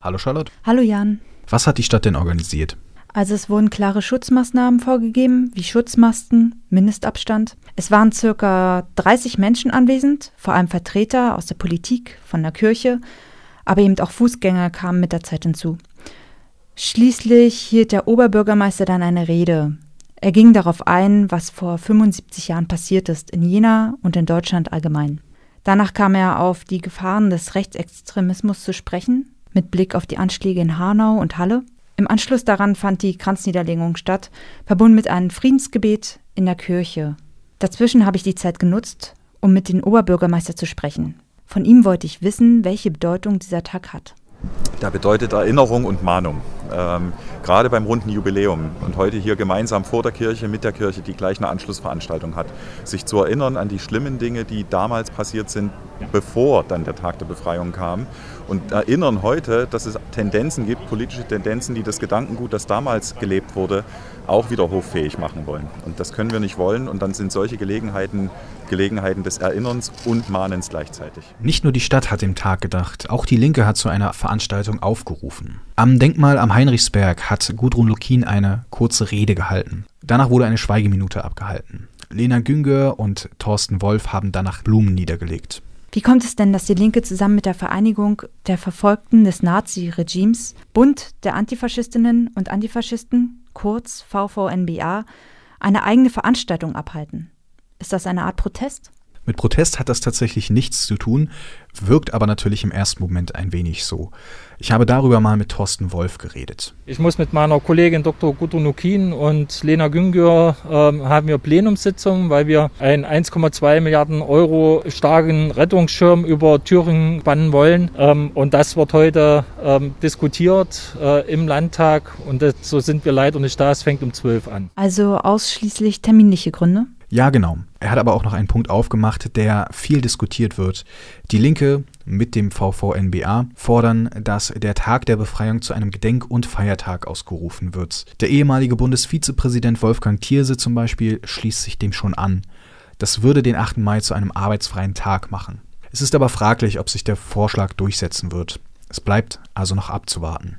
Hallo Charlotte. Hallo Jan. Was hat die Stadt denn organisiert? Also es wurden klare Schutzmaßnahmen vorgegeben, wie Schutzmasken, Mindestabstand. Es waren circa 30 Menschen anwesend, vor allem Vertreter aus der Politik, von der Kirche, aber eben auch Fußgänger kamen mit der Zeit hinzu. Schließlich hielt der Oberbürgermeister dann eine Rede. Er ging darauf ein, was vor 75 Jahren passiert ist, in Jena und in Deutschland allgemein. Danach kam er auf die Gefahren des Rechtsextremismus zu sprechen mit Blick auf die Anschläge in Hanau und Halle. Im Anschluss daran fand die Kranzniederlegung statt, verbunden mit einem Friedensgebet in der Kirche. Dazwischen habe ich die Zeit genutzt, um mit dem Oberbürgermeister zu sprechen. Von ihm wollte ich wissen, welche Bedeutung dieser Tag hat. Der bedeutet Erinnerung und Mahnung. Ähm, gerade beim runden Jubiläum und heute hier gemeinsam vor der Kirche, mit der Kirche, die gleich eine Anschlussveranstaltung hat, sich zu erinnern an die schlimmen Dinge, die damals passiert sind, bevor dann der Tag der Befreiung kam und erinnern heute, dass es Tendenzen gibt, politische Tendenzen, die das Gedankengut, das damals gelebt wurde, auch wieder hoffähig machen wollen. Und das können wir nicht wollen und dann sind solche Gelegenheiten Gelegenheiten des Erinnerns und Mahnens gleichzeitig. Nicht nur die Stadt hat dem Tag gedacht, auch die Linke hat zu einer Veranstaltung aufgerufen. Am Denkmal am Heinrichsberg hat Gudrun Lukin eine kurze Rede gehalten. Danach wurde eine Schweigeminute abgehalten. Lena Günger und Thorsten Wolf haben danach Blumen niedergelegt. Wie kommt es denn, dass die Linke zusammen mit der Vereinigung der Verfolgten des Nazi-Regimes, Bund der Antifaschistinnen und Antifaschisten, kurz VVNBA, eine eigene Veranstaltung abhalten? Ist das eine Art Protest? Mit Protest hat das tatsächlich nichts zu tun, wirkt aber natürlich im ersten Moment ein wenig so. Ich habe darüber mal mit Thorsten Wolf geredet. Ich muss mit meiner Kollegin Dr. Gudrun Nukin und Lena Güngör äh, haben wir Plenumssitzungen, weil wir einen 1,2 Milliarden Euro starken Rettungsschirm über Thüringen bannen wollen. Ähm, und das wird heute ähm, diskutiert äh, im Landtag und das, so sind wir leider nicht da. Es fängt um 12 an. Also ausschließlich terminliche Gründe? Ja, genau. Er hat aber auch noch einen Punkt aufgemacht, der viel diskutiert wird. Die Linke mit dem VVNBA fordern, dass der Tag der Befreiung zu einem Gedenk- und Feiertag ausgerufen wird. Der ehemalige Bundesvizepräsident Wolfgang Thierse zum Beispiel schließt sich dem schon an. Das würde den 8. Mai zu einem arbeitsfreien Tag machen. Es ist aber fraglich, ob sich der Vorschlag durchsetzen wird. Es bleibt also noch abzuwarten.